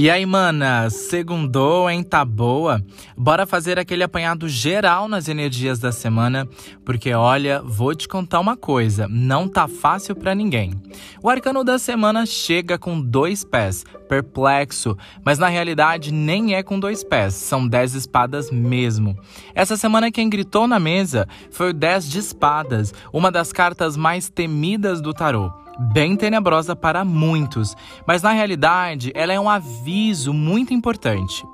E aí, mana, segundou, hein? Tá boa? Bora fazer aquele apanhado geral nas energias da semana, porque olha, vou te contar uma coisa, não tá fácil para ninguém. O arcano da semana chega com dois pés, perplexo, mas na realidade nem é com dois pés, são dez espadas mesmo. Essa semana quem gritou na mesa foi o dez de espadas, uma das cartas mais temidas do tarô bem tenebrosa para muitos, mas na realidade ela é um aviso muito importante.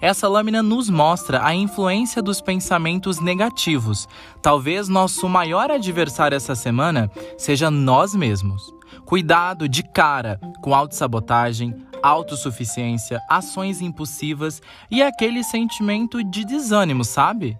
Essa lâmina nos mostra a influência dos pensamentos negativos. Talvez nosso maior adversário essa semana seja nós mesmos. Cuidado de cara com autossabotagem, autossuficiência, ações impulsivas e aquele sentimento de desânimo, sabe?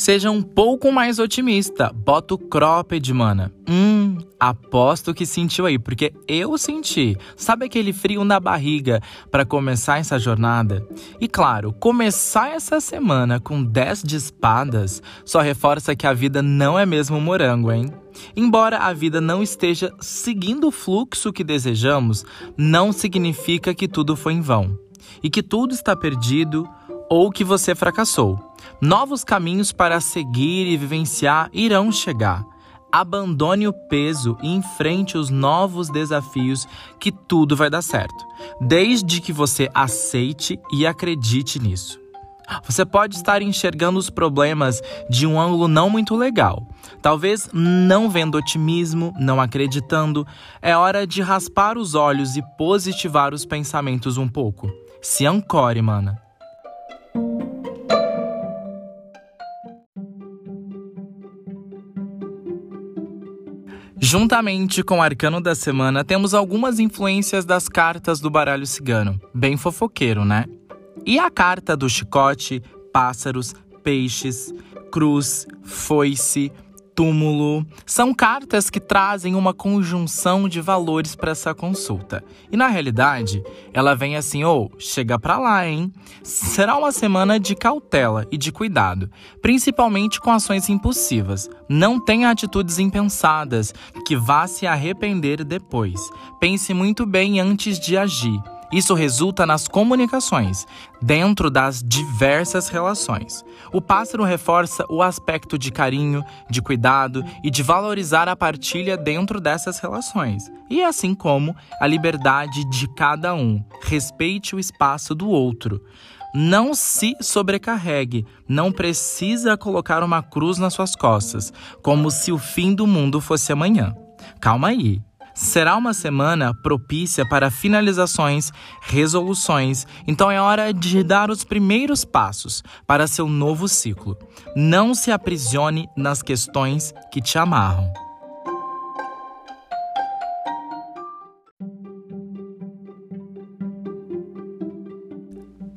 Seja um pouco mais otimista. Bota o cropped, mana. Hum, aposto que sentiu aí, porque eu senti. Sabe aquele frio na barriga para começar essa jornada? E claro, começar essa semana com 10 de espadas só reforça que a vida não é mesmo morango, hein? Embora a vida não esteja seguindo o fluxo que desejamos, não significa que tudo foi em vão e que tudo está perdido ou que você fracassou. Novos caminhos para seguir e vivenciar irão chegar. Abandone o peso e enfrente os novos desafios que tudo vai dar certo, desde que você aceite e acredite nisso. Você pode estar enxergando os problemas de um ângulo não muito legal. Talvez não vendo otimismo, não acreditando. É hora de raspar os olhos e positivar os pensamentos um pouco. Se ancore, mana. Juntamente com o arcano da semana, temos algumas influências das cartas do baralho cigano. Bem fofoqueiro, né? E a carta do chicote, pássaros, peixes, cruz, foice, túmulo. São cartas que trazem uma conjunção de valores para essa consulta. E na realidade, ela vem assim: ou oh, chega para lá, hein? Será uma semana de cautela e de cuidado, principalmente com ações impulsivas. Não tenha atitudes impensadas que vá se arrepender depois. Pense muito bem antes de agir. Isso resulta nas comunicações, dentro das diversas relações. O pássaro reforça o aspecto de carinho, de cuidado e de valorizar a partilha dentro dessas relações, e assim como a liberdade de cada um. Respeite o espaço do outro. Não se sobrecarregue, não precisa colocar uma cruz nas suas costas, como se o fim do mundo fosse amanhã. Calma aí. Será uma semana propícia para finalizações, resoluções, então é hora de dar os primeiros passos para seu novo ciclo. Não se aprisione nas questões que te amarram.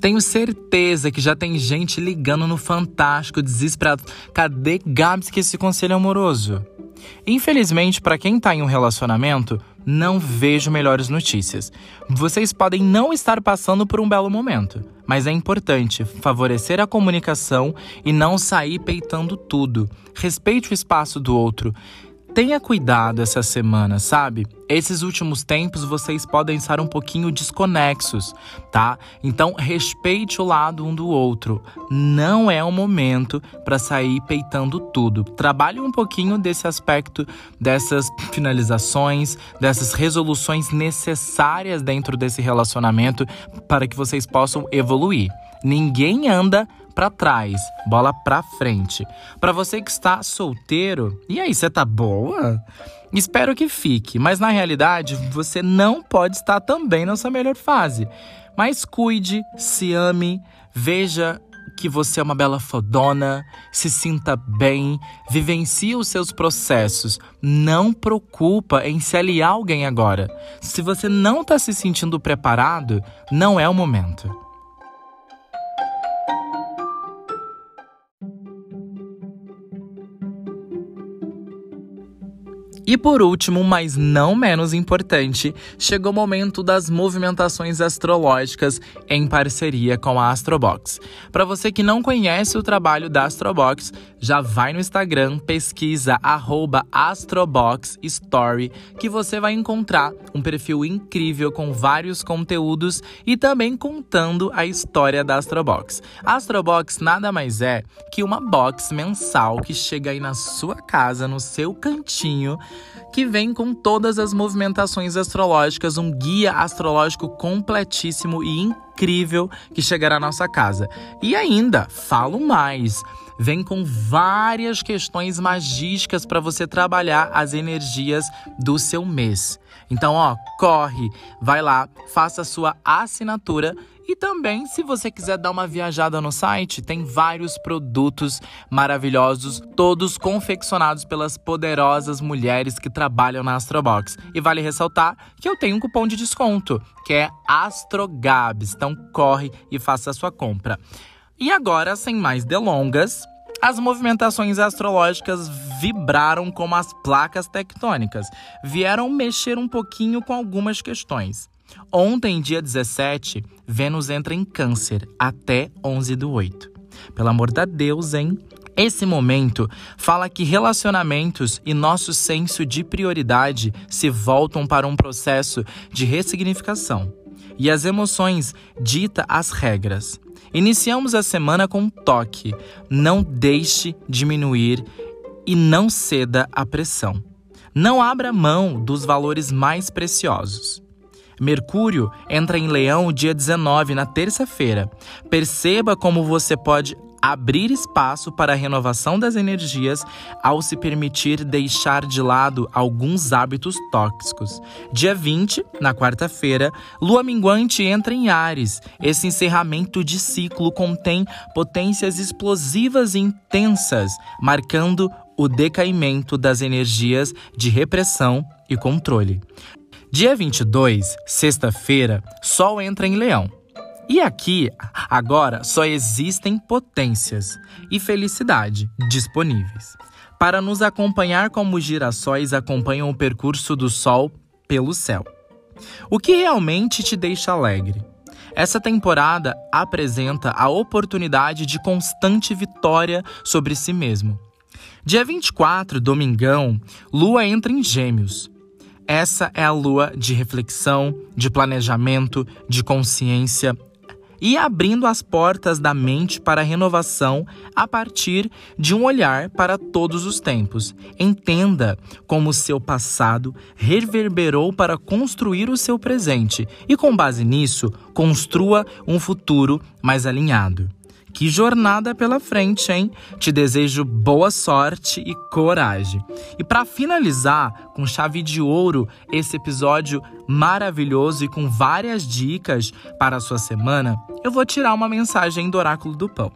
Tenho certeza que já tem gente ligando no Fantástico desesperado. Cadê Gabs que esse conselho amoroso? Infelizmente, para quem está em um relacionamento, não vejo melhores notícias. Vocês podem não estar passando por um belo momento, mas é importante favorecer a comunicação e não sair peitando tudo. Respeite o espaço do outro Tenha cuidado essa semana, sabe? Esses últimos tempos vocês podem estar um pouquinho desconexos, tá? Então respeite o lado um do outro. Não é o momento para sair peitando tudo. Trabalhe um pouquinho desse aspecto, dessas finalizações, dessas resoluções necessárias dentro desse relacionamento para que vocês possam evoluir. Ninguém anda para trás, bola para frente. Para você que está solteiro, e aí, você tá boa? Espero que fique, mas na realidade você não pode estar também na sua melhor fase. Mas cuide, se ame, veja que você é uma bela fodona, se sinta bem, vivencie os seus processos. Não preocupa em se aliar alguém agora. Se você não está se sentindo preparado, não é o momento. E por último, mas não menos importante, chegou o momento das movimentações astrológicas em parceria com a Astrobox. Para você que não conhece o trabalho da Astrobox, já vai no Instagram, pesquisa AstroboxStory, que você vai encontrar um perfil incrível com vários conteúdos e também contando a história da Astrobox. A Astrobox nada mais é que uma box mensal que chega aí na sua casa, no seu cantinho que vem com todas as movimentações astrológicas, um guia astrológico completíssimo e incrível que chegará à nossa casa. E ainda, falo mais, vem com várias questões magísticas para você trabalhar as energias do seu mês. Então, ó, corre, vai lá, faça a sua assinatura e também, se você quiser dar uma viajada no site, tem vários produtos maravilhosos, todos confeccionados pelas poderosas mulheres que trabalham na Astrobox. E vale ressaltar que eu tenho um cupom de desconto, que é ASTROGABS. Então corre e faça a sua compra. E agora, sem mais delongas, as movimentações astrológicas vibraram como as placas tectônicas, vieram mexer um pouquinho com algumas questões. Ontem, dia 17, Vênus entra em Câncer até 11 do 8. Pelo amor da Deus, hein? Esse momento fala que relacionamentos e nosso senso de prioridade se voltam para um processo de ressignificação. E as emoções dita as regras. Iniciamos a semana com um toque: não deixe diminuir e não ceda à pressão. Não abra mão dos valores mais preciosos. Mercúrio entra em Leão dia 19, na terça-feira. Perceba como você pode abrir espaço para a renovação das energias ao se permitir deixar de lado alguns hábitos tóxicos. Dia 20, na quarta-feira, Lua minguante entra em Ares. Esse encerramento de ciclo contém potências explosivas e intensas, marcando o decaimento das energias de repressão e controle. Dia 22, sexta-feira, Sol entra em Leão. E aqui, agora, só existem potências e felicidade disponíveis. Para nos acompanhar como os girassóis acompanham o percurso do Sol pelo céu. O que realmente te deixa alegre? Essa temporada apresenta a oportunidade de constante vitória sobre si mesmo. Dia 24, domingão, Lua entra em Gêmeos. Essa é a lua de reflexão, de planejamento, de consciência e abrindo as portas da mente para a renovação a partir de um olhar para todos os tempos. Entenda como seu passado reverberou para construir o seu presente e, com base nisso, construa um futuro mais alinhado. Que jornada pela frente, hein? Te desejo boa sorte e coragem. E para finalizar com chave de ouro esse episódio maravilhoso e com várias dicas para a sua semana, eu vou tirar uma mensagem do Oráculo do Pão.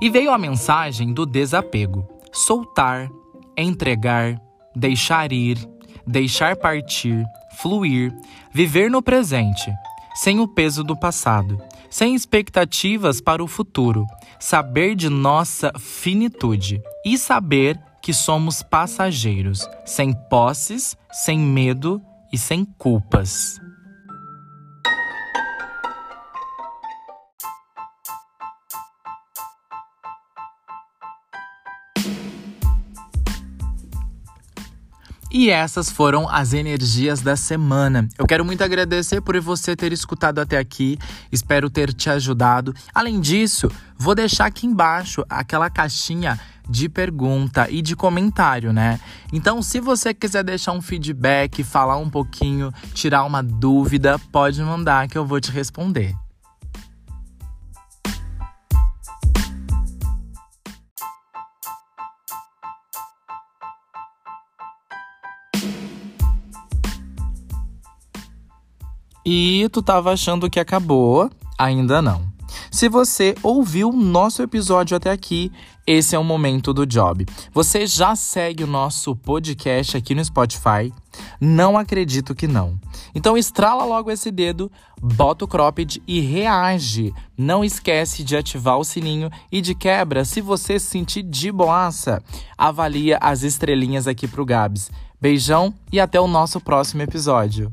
E veio a mensagem do desapego: soltar, entregar, deixar ir, deixar partir, fluir, viver no presente, sem o peso do passado sem expectativas para o futuro, saber de nossa finitude e saber que somos passageiros, sem posses, sem medo e sem culpas. E essas foram as energias da semana. Eu quero muito agradecer por você ter escutado até aqui. Espero ter te ajudado. Além disso, vou deixar aqui embaixo aquela caixinha de pergunta e de comentário, né? Então, se você quiser deixar um feedback, falar um pouquinho, tirar uma dúvida, pode mandar que eu vou te responder. E tu tava achando que acabou? Ainda não. Se você ouviu nosso episódio até aqui, esse é o momento do job. Você já segue o nosso podcast aqui no Spotify? Não acredito que não. Então estrala logo esse dedo, bota o cropped e reage. Não esquece de ativar o sininho e de quebra, se você se sentir de boaça, avalia as estrelinhas aqui pro Gabs. Beijão e até o nosso próximo episódio.